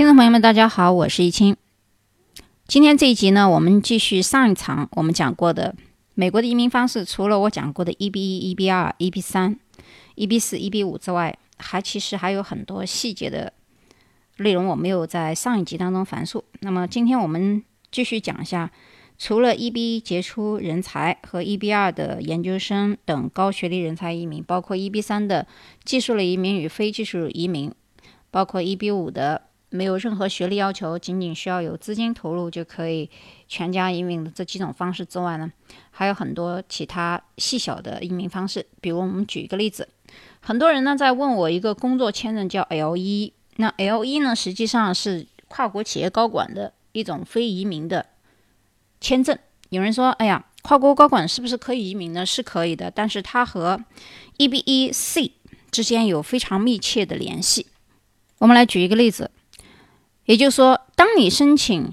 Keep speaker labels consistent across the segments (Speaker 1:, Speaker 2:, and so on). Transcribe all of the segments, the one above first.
Speaker 1: 听众朋友们，大家好，我是易清。今天这一集呢，我们继续上一场我们讲过的美国的移民方式。除了我讲过的 EB 一、EB 二、EB 三、EB 四、EB 五之外，还其实还有很多细节的内容我没有在上一集当中阐述。那么今天我们继续讲一下，除了 EB 杰出人才和 EB 二的研究生等高学历人才移民，包括 EB 三的技术类移民与非技术移民，包括 EB 五的。没有任何学历要求，仅仅需要有资金投入就可以全家移民的这几种方式之外呢，还有很多其他细小的移民方式。比如，我们举一个例子，很多人呢在问我一个工作签证叫 L 一，那 L 一呢实际上是跨国企业高管的一种非移民的签证。有人说，哎呀，跨国高管是不是可以移民呢？是可以的，但是它和 EB 一 C 之间有非常密切的联系。我们来举一个例子。也就是说，当你申请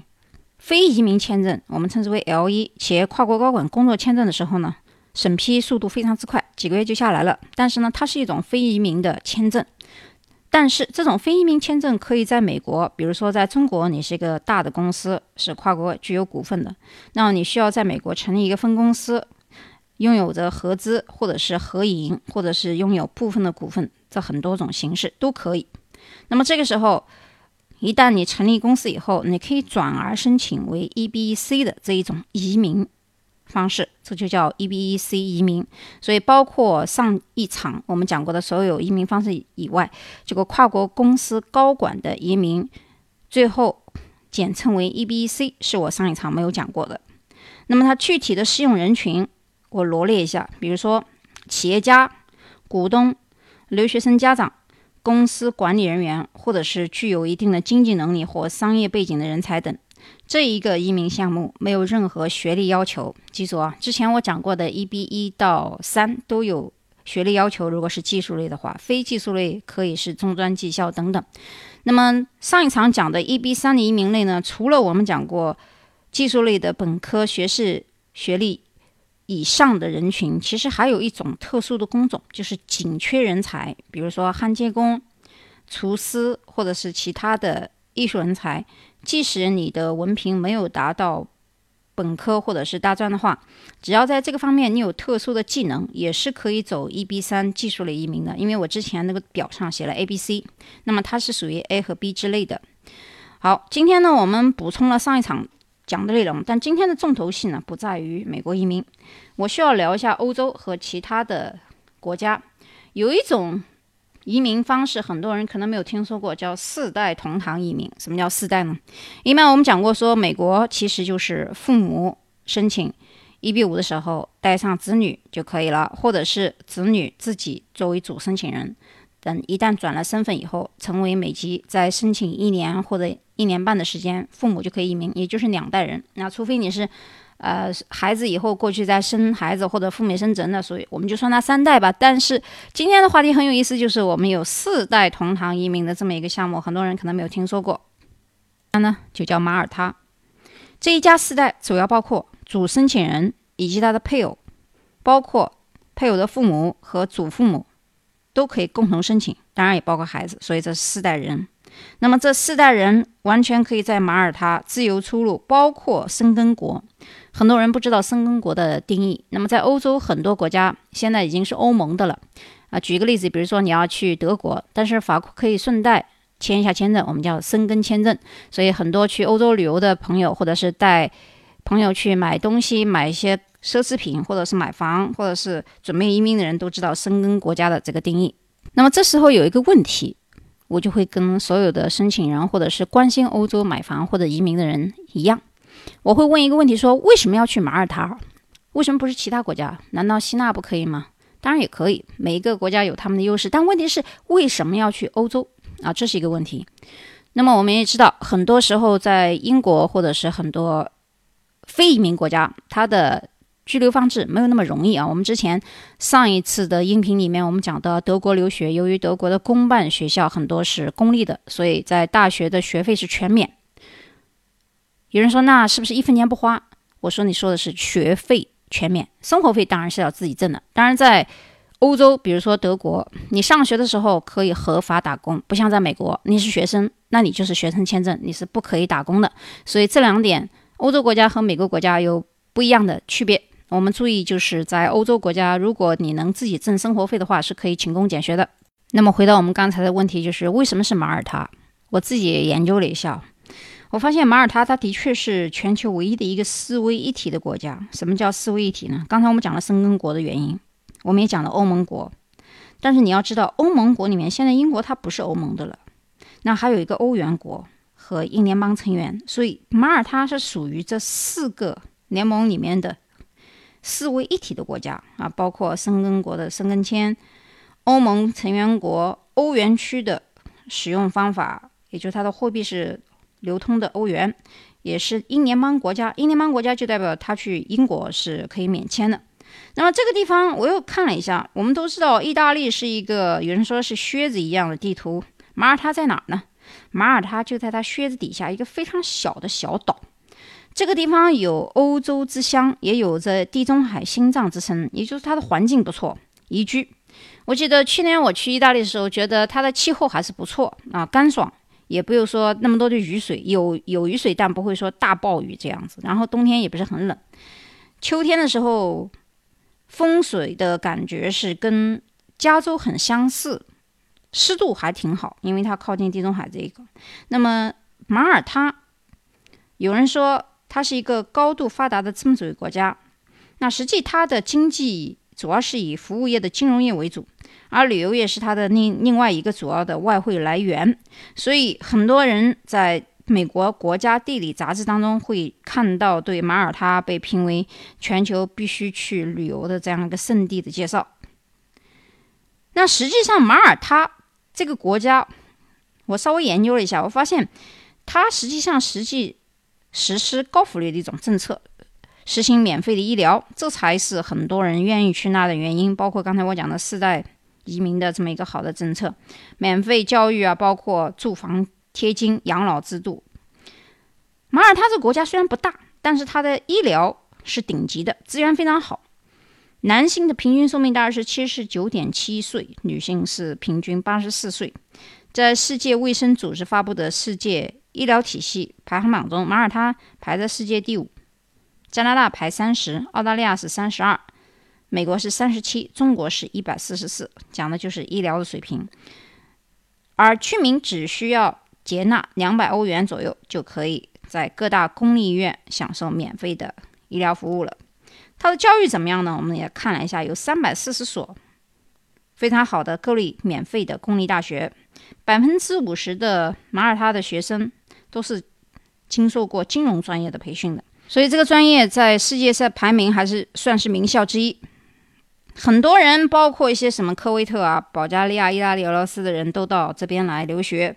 Speaker 1: 非移民签证，我们称之为 L 一企业跨国高管工作签证的时候呢，审批速度非常之快，几个月就下来了。但是呢，它是一种非移民的签证。但是这种非移民签证可以在美国，比如说在中国，你是一个大的公司，是跨国具有股份的，那么你需要在美国成立一个分公司，拥有着合资或者是合营，或者是拥有部分的股份，这很多种形式都可以。那么这个时候。一旦你成立公司以后，你可以转而申请为 EB-C 的这一种移民方式，这就叫 EB-C 移民。所以，包括上一场我们讲过的所有移民方式以外，这个跨国公司高管的移民，最后简称为 EB-C，是我上一场没有讲过的。那么，它具体的适用人群，我罗列一下，比如说企业家、股东、留学生家长。公司管理人员，或者是具有一定的经济能力或商业背景的人才等，这一个移民项目没有任何学历要求。记住啊，之前我讲过的 EB 一到三都有学历要求。如果是技术类的话，非技术类可以是中专技校等等。那么上一场讲的 EB 三的移民类呢，除了我们讲过技术类的本科学士学历。以上的人群，其实还有一种特殊的工种，就是紧缺人才，比如说焊接工、厨师，或者是其他的艺术人才。即使你的文凭没有达到本科或者是大专的话，只要在这个方面你有特殊的技能，也是可以走 EB 三技术类移民的。因为我之前那个表上写了 A、B、C，那么它是属于 A 和 B 之类的。好，今天呢，我们补充了上一场。讲的内容，但今天的重头戏呢不在于美国移民，我需要聊一下欧洲和其他的国家。有一种移民方式，很多人可能没有听说过，叫四代同堂移民。什么叫四代呢？一般我们讲过，说美国其实就是父母申请 EB 五的时候带上子女就可以了，或者是子女自己作为主申请人。等一旦转了身份以后，成为美籍，再申请一年或者一年半的时间，父母就可以移民，也就是两代人。那除非你是，呃，孩子以后过去再生孩子或者赴美生子，那所以我们就算他三代吧。但是今天的话题很有意思，就是我们有四代同堂移民的这么一个项目，很多人可能没有听说过。那呢，就叫马耳他。这一家四代主要包括主申请人以及他的配偶，包括配偶的父母和祖父母。都可以共同申请，当然也包括孩子，所以这四代人。那么这四代人完全可以在马耳他自由出入，包括生根国。很多人不知道生根国的定义。那么在欧洲很多国家现在已经是欧盟的了啊。举一个例子，比如说你要去德国，但是法国可以顺带签一下签证，我们叫生根签证。所以很多去欧洲旅游的朋友，或者是带朋友去买东西，买一些。奢侈品，或者是买房，或者是准备移民的人都知道生根国家的这个定义。那么这时候有一个问题，我就会跟所有的申请人，或者是关心欧洲买房或者移民的人一样，我会问一个问题：说为什么要去马耳他？为什么不是其他国家？难道希腊不可以吗？当然也可以，每一个国家有他们的优势。但问题是为什么要去欧洲啊？这是一个问题。那么我们也知道，很多时候在英国或者是很多非移民国家，它的居留方式没有那么容易啊！我们之前上一次的音频里面，我们讲到德国留学，由于德国的公办学校很多是公立的，所以在大学的学费是全免。有人说，那是不是一分钱不花？我说，你说的是学费全免，生活费当然是要自己挣的。当然，在欧洲，比如说德国，你上学的时候可以合法打工，不像在美国，你是学生，那你就是学生签证，你是不可以打工的。所以这两点，欧洲国家和美国国家有不一样的区别。我们注意，就是在欧洲国家，如果你能自己挣生活费的话，是可以勤工俭学的。那么回到我们刚才的问题，就是为什么是马耳他？我自己也研究了一下，我发现马耳他它的确是全球唯一的一个四位一体的国家。什么叫四位一体呢？刚才我们讲了申根国的原因，我们也讲了欧盟国。但是你要知道，欧盟国里面现在英国它不是欧盟的了，那还有一个欧元国和英联邦成员，所以马耳他是属于这四个联盟里面的。四位一体的国家啊，包括申根国的申根签、欧盟成员国、欧元区的使用方法，也就是它的货币是流通的欧元，也是英联邦国家。英联邦国家就代表他去英国是可以免签的。那么这个地方我又看了一下，我们都知道意大利是一个有人说是靴子一样的地图，马耳他在哪儿呢？马耳他就在它靴子底下一个非常小的小岛。这个地方有欧洲之乡，也有着地中海心脏之称，也就是它的环境不错，宜居。我记得去年我去意大利的时候，觉得它的气候还是不错啊，干爽，也不用说那么多的雨水，有有雨水，但不会说大暴雨这样子。然后冬天也不是很冷，秋天的时候风水的感觉是跟加州很相似，湿度还挺好，因为它靠近地中海这一个。那么马耳他，有人说。它是一个高度发达的资本主义国家，那实际它的经济主要是以服务业的金融业为主，而旅游业是它的另另外一个主要的外汇来源。所以很多人在美国国家地理杂志当中会看到对马耳他被评为全球必须去旅游的这样一个圣地的介绍。那实际上马耳他这个国家，我稍微研究了一下，我发现它实际上实际。实施高福利的一种政策，实行免费的医疗，这才是很多人愿意去那的原因。包括刚才我讲的四代移民的这么一个好的政策，免费教育啊，包括住房贴金、养老制度。马耳他这国家虽然不大，但是它的医疗是顶级的，资源非常好。男性的平均寿命大概是七十九点七岁，女性是平均八十四岁。在世界卫生组织发布的世界。医疗体系排行榜中，马耳他排在世界第五，加拿大排三十，澳大利亚是三十二，美国是三十七，中国是一百四十四，讲的就是医疗的水平。而居民只需要结纳两百欧元左右，就可以在各大公立医院享受免费的医疗服务了。它的教育怎么样呢？我们也看了一下，有三百四十所非常好的各类免费的公立大学，百分之五十的马耳他的学生。都是经受过金融专业的培训的，所以这个专业在世界上排名还是算是名校之一。很多人，包括一些什么科威特啊、保加利亚、意大利、俄罗斯的人都到这边来留学。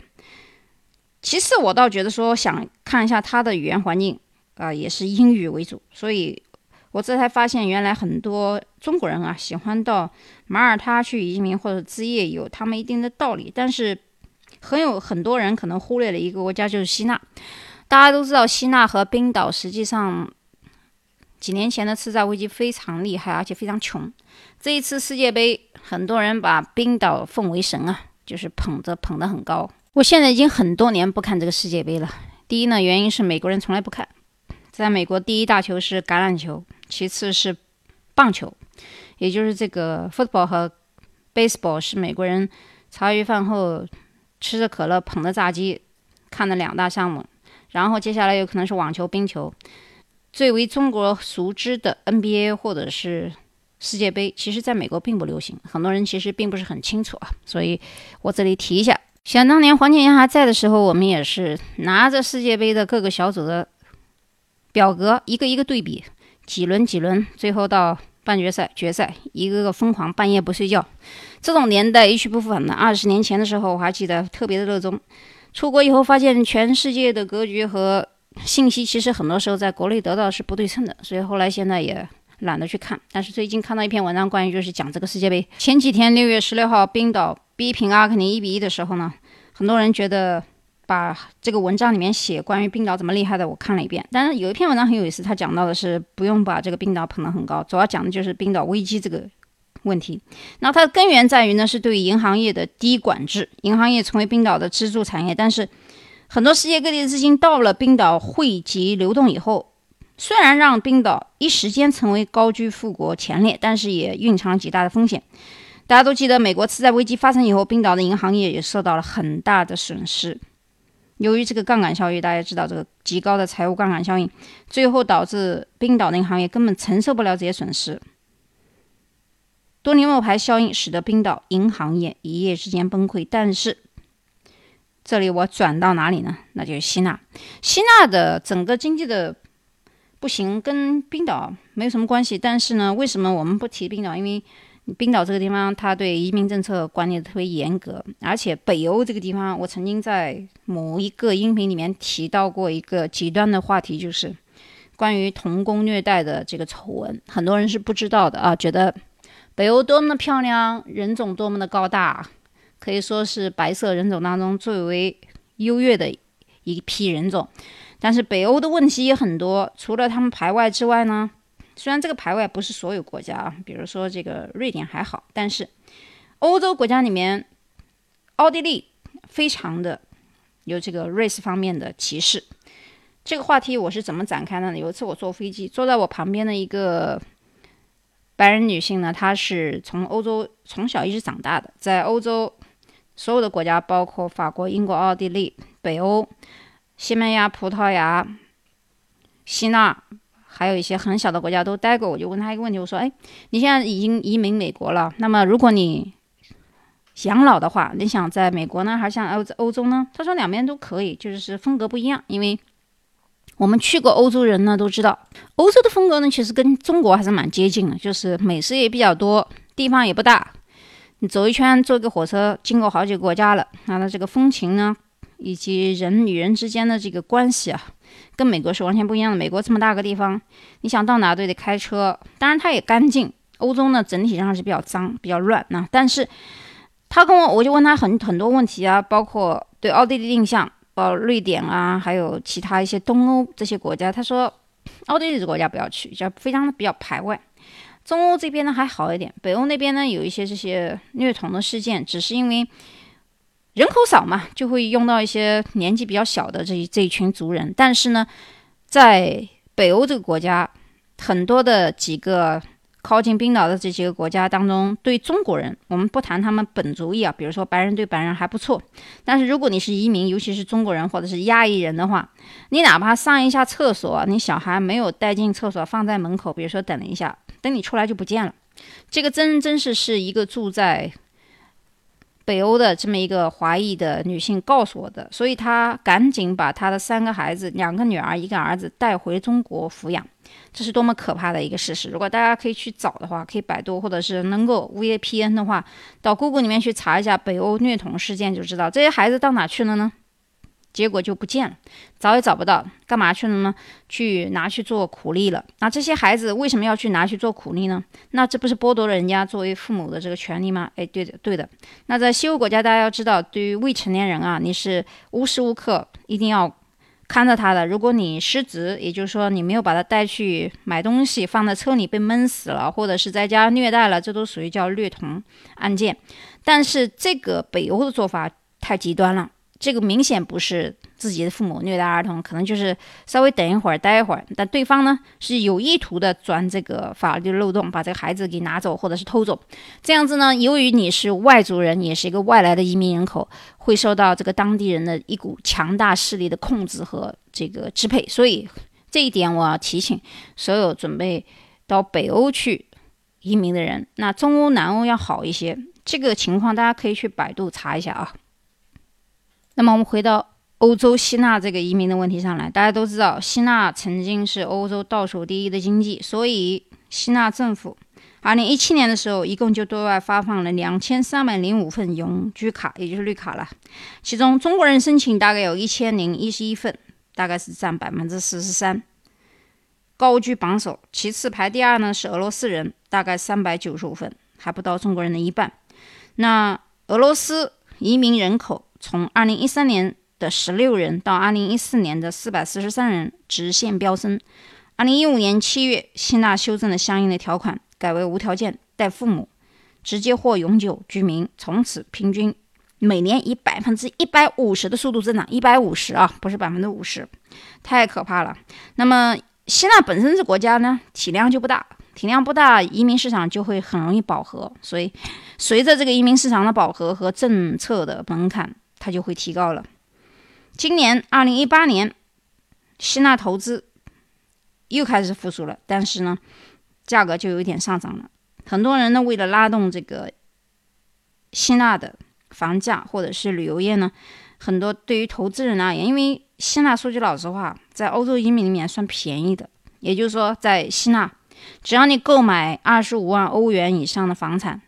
Speaker 1: 其次，我倒觉得说想看一下他的语言环境啊，也是英语为主。所以我这才发现，原来很多中国人啊喜欢到马耳他去移民或者置业，有他们一定的道理。但是。很有很多人可能忽略了一个国家，就是希腊。大家都知道，希腊和冰岛实际上几年前的次贷危机非常厉害，而且非常穷。这一次世界杯，很多人把冰岛奉为神啊，就是捧着捧得很高。我现在已经很多年不看这个世界杯了。第一呢，原因是美国人从来不看。在美国，第一大球是橄榄球，其次是棒球，也就是这个 football 和 baseball 是美国人茶余饭后。吃着可乐，捧着炸鸡，看的两大项目，然后接下来有可能是网球、冰球，最为中国熟知的 NBA 或者是世界杯，其实在美国并不流行，很多人其实并不是很清楚啊，所以我这里提一下。想当年黄健翔还在的时候，我们也是拿着世界杯的各个小组的表格，一个一个对比，几轮几轮，最后到。半决赛、决赛，一个个疯狂，半夜不睡觉，这种年代一去不复返的。二十年前的时候，我还记得特别的热衷。出国以后，发现全世界的格局和信息，其实很多时候在国内得到是不对称的，所以后来现在也懒得去看。但是最近看到一篇文章，关于就是讲这个世界杯。前几天六月十六号，冰岛逼平阿根廷一比一的时候呢，很多人觉得。把这个文章里面写关于冰岛怎么厉害的，我看了一遍。但是有一篇文章很有意思，他讲到的是不用把这个冰岛捧得很高，主要讲的就是冰岛危机这个问题。那它的根源在于呢，是对银行业的低管制。银行业成为冰岛的支柱产业，但是很多世界各地的资金到了冰岛汇集流动以后，虽然让冰岛一时间成为高居富国前列，但是也蕴藏极大的风险。大家都记得，美国次贷危机发生以后，冰岛的银行业也受到了很大的损失。由于这个杠杆效应，大家知道这个极高的财务杠杆效应，最后导致冰岛的银行业根本承受不了这些损失。多尼诺牌效应使得冰岛银行业一夜之间崩溃。但是，这里我转到哪里呢？那就是希腊。希腊的整个经济的不行跟冰岛没有什么关系。但是呢，为什么我们不提冰岛？因为冰岛这个地方，它对移民政策管理的特别严格，而且北欧这个地方，我曾经在某一个音频里面提到过一个极端的话题，就是关于童工虐待的这个丑闻，很多人是不知道的啊，觉得北欧多么的漂亮，人种多么的高大，可以说是白色人种当中最为优越的一批人种，但是北欧的问题也很多，除了他们排外之外呢？虽然这个排外不是所有国家啊，比如说这个瑞典还好，但是欧洲国家里面，奥地利非常的有这个 race 方面的歧视。这个话题我是怎么展开的呢？有一次我坐飞机，坐在我旁边的一个白人女性呢，她是从欧洲从小一直长大的，在欧洲所有的国家，包括法国、英国、奥地利、北欧、西班牙、葡萄牙、希腊。还有一些很小的国家都待过，我就问他一个问题，我说：“哎，你现在已经移民美国了，那么如果你养老的话，你想在美国呢，还是想欧欧洲呢？”他说：“两边都可以，就是风格不一样。因为我们去过欧洲人呢，都知道欧洲的风格呢，其实跟中国还是蛮接近的，就是美食也比较多，地方也不大，你走一圈坐个火车经过好几个国家了，那这个风情呢，以及人与人之间的这个关系啊。”跟美国是完全不一样的。美国这么大个地方，你想到哪都得开车。当然，它也干净。欧洲呢，整体上是比较脏、比较乱。那但是，他跟我，我就问他很很多问题啊，包括对奥地利印象，包括瑞典啊，还有其他一些东欧这些国家。他说，奥地利这国家不要去，就非常的比较排外。中欧这边呢还好一点，北欧那边呢有一些这些虐童的事件，只是因为。人口少嘛，就会用到一些年纪比较小的这一这一群族人。但是呢，在北欧这个国家，很多的几个靠近冰岛的这几个国家当中，对中国人，我们不谈他们本族裔啊，比如说白人对白人还不错。但是如果你是移民，尤其是中国人或者是亚裔人的话，你哪怕上一下厕所，你小孩没有带进厕所，放在门口，比如说等了一下，等你出来就不见了。这个真真是是一个住在。北欧的这么一个华裔的女性告诉我的，所以她赶紧把她的三个孩子，两个女儿一个儿子带回中国抚养，这是多么可怕的一个事实！如果大家可以去找的话，可以百度或者是能够 VPN 的话，到 Google 里面去查一下北欧虐童事件，就知道这些孩子到哪去了呢？结果就不见了，找也找不到，干嘛去了呢？去拿去做苦力了。那这些孩子为什么要去拿去做苦力呢？那这不是剥夺了人家作为父母的这个权利吗？哎，对的，对的。那在西欧国家，大家要知道，对于未成年人啊，你是无时无刻一定要看着他的。如果你失职，也就是说你没有把他带去买东西，放在车里被闷死了，或者是在家虐待了，这都属于叫虐童案件。但是这个北欧的做法太极端了。这个明显不是自己的父母虐待儿童，可能就是稍微等一会儿、待一会儿，但对方呢是有意图的钻这个法律漏洞，把这个孩子给拿走或者是偷走。这样子呢，由于你是外族人，也是一个外来的移民人口，会受到这个当地人的一股强大势力的控制和这个支配。所以这一点我要提醒所有准备到北欧去移民的人。那中欧、南欧要好一些，这个情况大家可以去百度查一下啊。那么我们回到欧洲希腊这个移民的问题上来，大家都知道，希腊曾经是欧洲倒数第一的经济，所以希腊政府二零一七年的时候，一共就对外发放了两千三百零五份永居卡，也就是绿卡了。其中中国人申请大概有一千零一十一份，大概是占百分之四十三，高居榜首。其次排第二呢是俄罗斯人，大概三百九十五份，还不到中国人的一半。那俄罗斯移民人口。从二零一三年的十六人到二零一四年的四百四十三人，直线飙升。二零一五年七月，希腊修正了相应的条款，改为无条件带父母直接或永久居民从此平均每年以百分之一百五十的速度增长，一百五十啊，不是百分之五十，太可怕了。那么希腊本身这国家呢，体量就不大，体量不大，移民市场就会很容易饱和，所以随着这个移民市场的饱和和政策的门槛，它就会提高了。今年二零一八年，希腊投资又开始复苏了，但是呢，价格就有点上涨了。很多人呢，为了拉动这个希腊的房价或者是旅游业呢，很多对于投资人而言，因为希腊说句老实话，在欧洲移民里面算便宜的，也就是说，在希腊，只要你购买二十五万欧元以上的房产，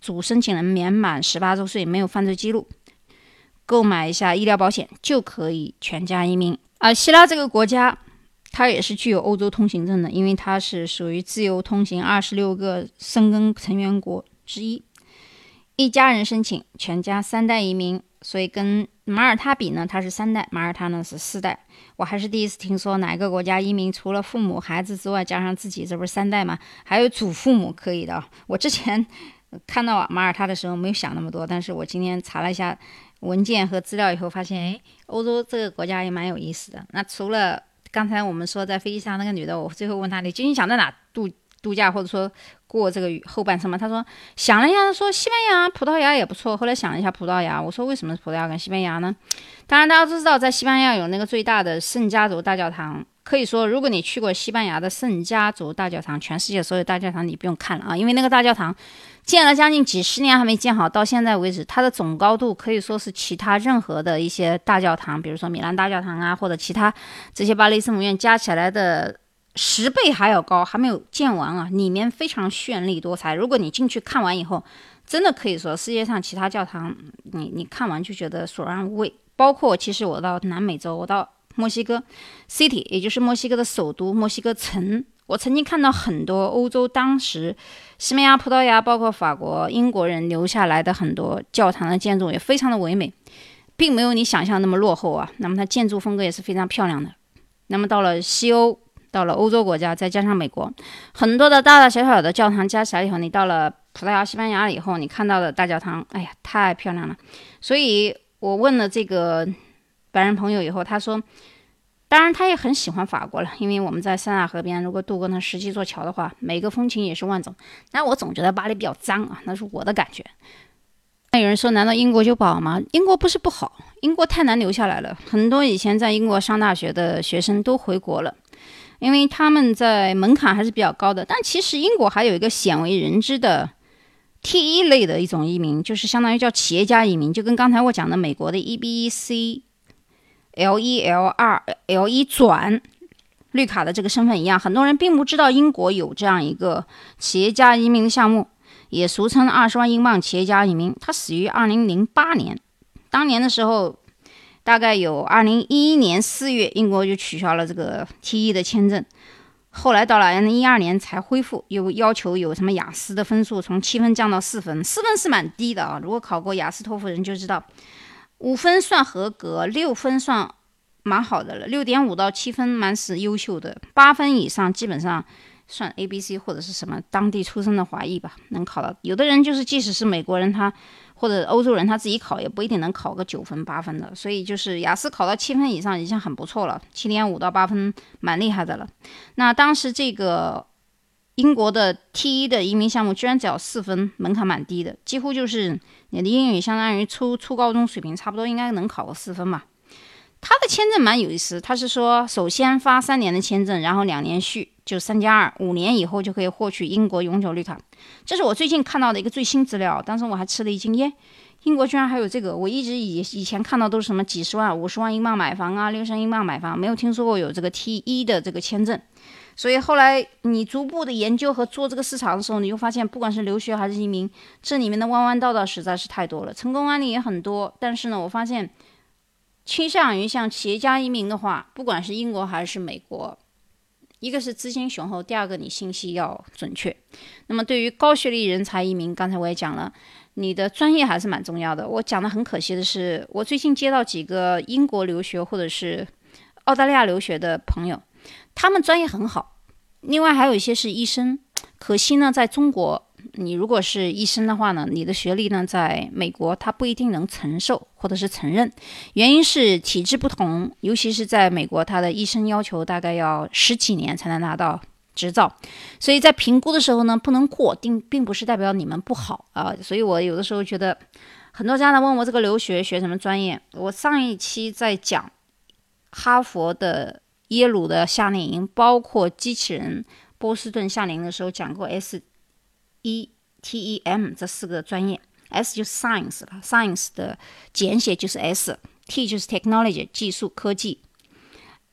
Speaker 1: 主申请人年满十八周岁，没有犯罪记录。购买一下医疗保险就可以全家移民。而希腊这个国家，它也是具有欧洲通行证的，因为它是属于自由通行二十六个生根成员国之一。一家人申请全家三代移民，所以跟马耳他比呢，它是三代，马耳他呢是四代。我还是第一次听说哪个国家移民除了父母、孩子之外，加上自己，这不是三代吗？还有祖父母可以的。我之前看到马耳他的时候没有想那么多，但是我今天查了一下。文件和资料以后发现，哎，欧洲这个国家也蛮有意思的。那除了刚才我们说在飞机上那个女的，我最后问她，你究竟想在哪度度假，或者说过这个后半生吗？她说想了一下，说西班牙、葡萄牙也不错。后来想了一下葡萄牙，我说为什么葡萄牙跟西班牙呢？当然大家都知道，在西班牙有那个最大的圣家族大教堂。可以说，如果你去过西班牙的圣家族大教堂，全世界所有大教堂你不用看了啊，因为那个大教堂。建了将近几十年还没建好，到现在为止，它的总高度可以说是其他任何的一些大教堂，比如说米兰大教堂啊，或者其他这些巴黎圣母院加起来的十倍还要高，还没有建完啊。里面非常绚丽多彩，如果你进去看完以后，真的可以说世界上其他教堂，你你看完就觉得索然无味。包括其实我到南美洲，我到墨西哥 City，也就是墨西哥的首都墨西哥城。我曾经看到很多欧洲当时西班牙、葡萄牙，包括法国、英国人留下来的很多教堂的建筑也非常的唯美，并没有你想象那么落后啊。那么它建筑风格也是非常漂亮的。那么到了西欧，到了欧洲国家，再加上美国，很多的大大小小的教堂加起来以后，你到了葡萄牙、西班牙以后，你看到的大教堂，哎呀，太漂亮了。所以我问了这个白人朋友以后，他说。当然，他也很喜欢法国了，因为我们在塞纳河边，如果渡过那十七座桥的话，每个风情也是万种。那我总觉得巴黎比较脏啊，那是我的感觉。那有人说，难道英国就不好吗？英国不是不好，英国太难留下来了。很多以前在英国上大学的学生都回国了，因为他们在门槛还是比较高的。但其实英国还有一个鲜为人知的 T 一类的一种移民，就是相当于叫企业家移民，就跟刚才我讲的美国的 EB-C。L 一 L 二 L 一转绿卡的这个身份一样，很多人并不知道英国有这样一个企业家移民的项目，也俗称二十万英镑企业家移民。它始于二零零八年，当年的时候，大概有二零一一年四月，英国就取消了这个 T 一的签证，后来到了二零一二年才恢复，又要求有什么雅思的分数从七分降到四分，四分是蛮低的啊，如果考过雅思托福人就知道。五分算合格，六分算蛮好的了。六点五到七分蛮是优秀的，八分以上基本上算 A、B、C 或者是什么当地出生的华裔吧，能考到。有的人就是即使是美国人，他或者欧洲人他自己考也不一定能考个九分八分的。所以就是雅思考到七分以上已经很不错了，七点五到八分蛮厉害的了。那当时这个英国的 T 一的移民项目居然只要四分，门槛蛮低的，几乎就是。你的英语相当于初初高中水平，差不多应该能考个四分吧。他的签证蛮有意思，他是说首先发三年的签证，然后两年续，就三加二，五年以后就可以获取英国永久绿卡。这是我最近看到的一个最新资料，当时我还吃了一惊，耶，英国居然还有这个！我一直以以前看到都是什么几十万、五十万英镑买房啊，六十英镑买房，没有听说过有这个 T 一的这个签证。所以后来你逐步的研究和做这个市场的时候，你就发现，不管是留学还是移民，这里面的弯弯道道实在是太多了，成功案例也很多。但是呢，我发现倾向于像企业家移民的话，不管是英国还是美国，一个是资金雄厚，第二个你信息要准确。那么对于高学历人才移民，刚才我也讲了，你的专业还是蛮重要的。我讲的很可惜的是，我最近接到几个英国留学或者是澳大利亚留学的朋友。他们专业很好，另外还有一些是医生，可惜呢，在中国你如果是医生的话呢，你的学历呢，在美国他不一定能承受或者是承认，原因是体制不同，尤其是在美国，他的医生要求大概要十几年才能拿到执照，所以在评估的时候呢，不能过，定并不是代表你们不好啊。所以我有的时候觉得，很多家长问我这个留学学什么专业，我上一期在讲哈佛的、耶鲁的夏令营，包括机器人。波士顿夏令营的时候讲过 S E T E M 这四个专业，S 就是 Science 了，Science 的简写就是 S，T 就是 Technology 技术科技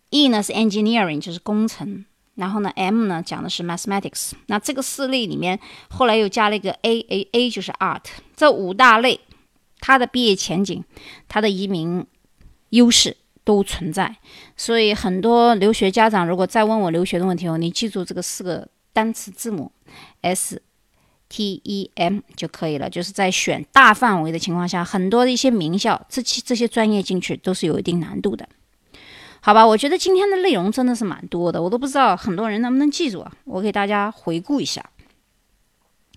Speaker 1: ，E 呢是 Engineering 就是工程，然后呢 M 呢讲的是 Mathematics。那这个四类里面，后来又加了一个 A，A A 就是 Art。这五大类，它的毕业前景，它的移民优势。都存在，所以很多留学家长如果再问我留学的问题哦，你记住这个四个单词字母 S T E M 就可以了。就是在选大范围的情况下，很多的一些名校，这期这些专业进去都是有一定难度的。好吧，我觉得今天的内容真的是蛮多的，我都不知道很多人能不能记住啊。我给大家回顾一下，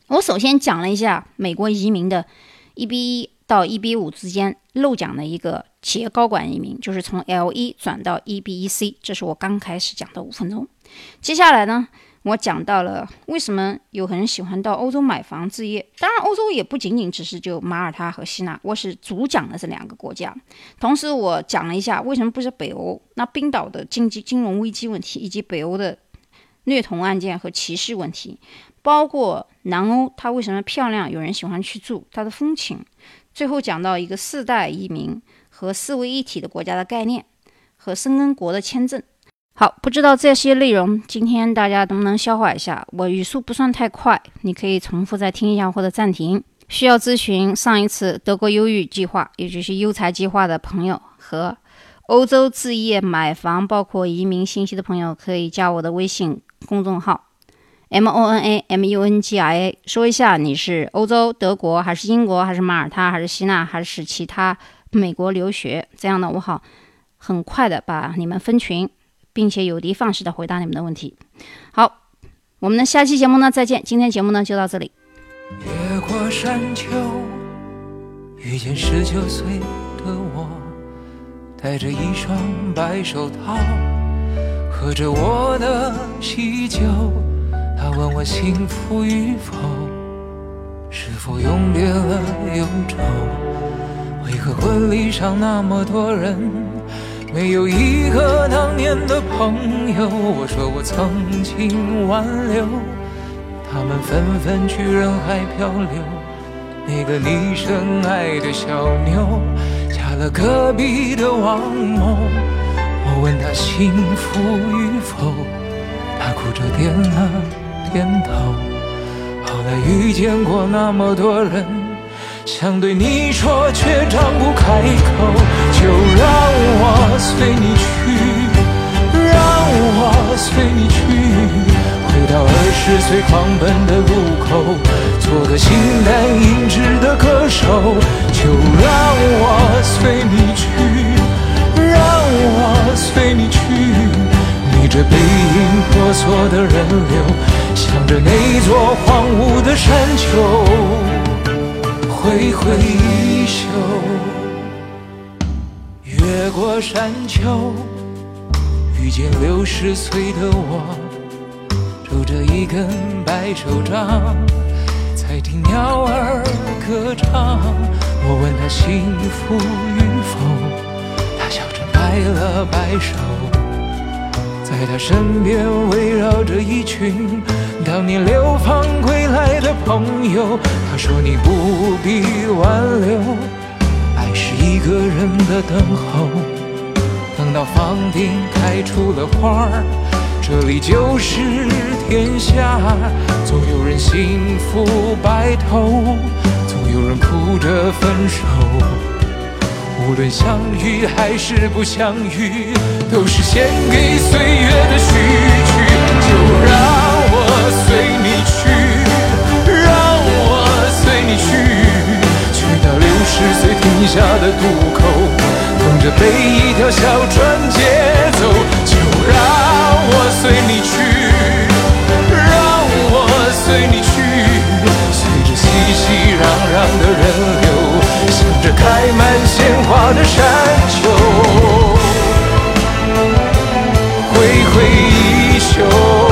Speaker 1: 我首先讲了一下美国移民的 EB 一到 EB 五之间漏讲的一个。企业高管移民就是从 L 一转到 E B E C，这是我刚开始讲的五分钟。接下来呢，我讲到了为什么有人喜欢到欧洲买房置业。当然，欧洲也不仅仅只是就马耳他和希腊，我是主讲的这两个国家。同时，我讲了一下为什么不是北欧。那冰岛的经济金融危机问题，以及北欧的虐童案件和歧视问题，包括南欧它为什么漂亮，有人喜欢去住，它的风情。最后讲到一个四代移民。和四位一体的国家的概念，和申根国的签证。好，不知道这些内容今天大家能不能消化一下？我语速不算太快，你可以重复再听一下或者暂停。需要咨询上一次德国优育计划，也就是优才计划的朋友和欧洲置业买房，包括移民信息的朋友，可以加我的微信公众号 m o n a m u n g i a，说一下你是欧洲、德国还是英国还是马耳他还是希腊还是其他。美国留学，这样呢，我好很快的把你们分群，并且有的放矢的回答你们的问题。好，我们的下期节目呢，再见。今天节目呢就到这里。越过山丘，遇见十九岁的我，戴着一双白手套，喝着我的喜酒。他问我幸福与否，是否永别了忧愁。可婚礼上那么多人，没有一个当年的朋友？我说我曾经挽留，他们纷纷去人海漂流。那个你深爱的小妞，嫁了隔壁的王某。我问她幸福与否，她哭着点了点头。后来遇见过那么多人。想对你说，却张不开口。就让我随你去，让我随你去，回到二十岁狂奔的路口，做个形单影只的歌手。就让我随你去，让我随你去，逆着背影婆娑的人流，向着那座荒芜的山丘。挥挥衣袖，越过山丘，遇见六十岁的我，拄着一根白手杖，在听鸟儿歌唱。我问他幸福与否，他笑着摆了摆手。在他身边围绕着一群当年流放归来的朋友。他说：“你不必挽留，爱是一个人的等候。等到房顶开出了花儿，这里就是天下。总有人幸福白头，总有人哭着分手。”无论相遇还是不相遇，都是献给岁月的序曲。就让随你去让我随你去去到六十岁停下的渡口等着被一条小船接走就让我随你去让我随你去随着熙熙攘攘
Speaker 2: 的人流向着开满鲜花的山丘挥挥衣袖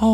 Speaker 2: 可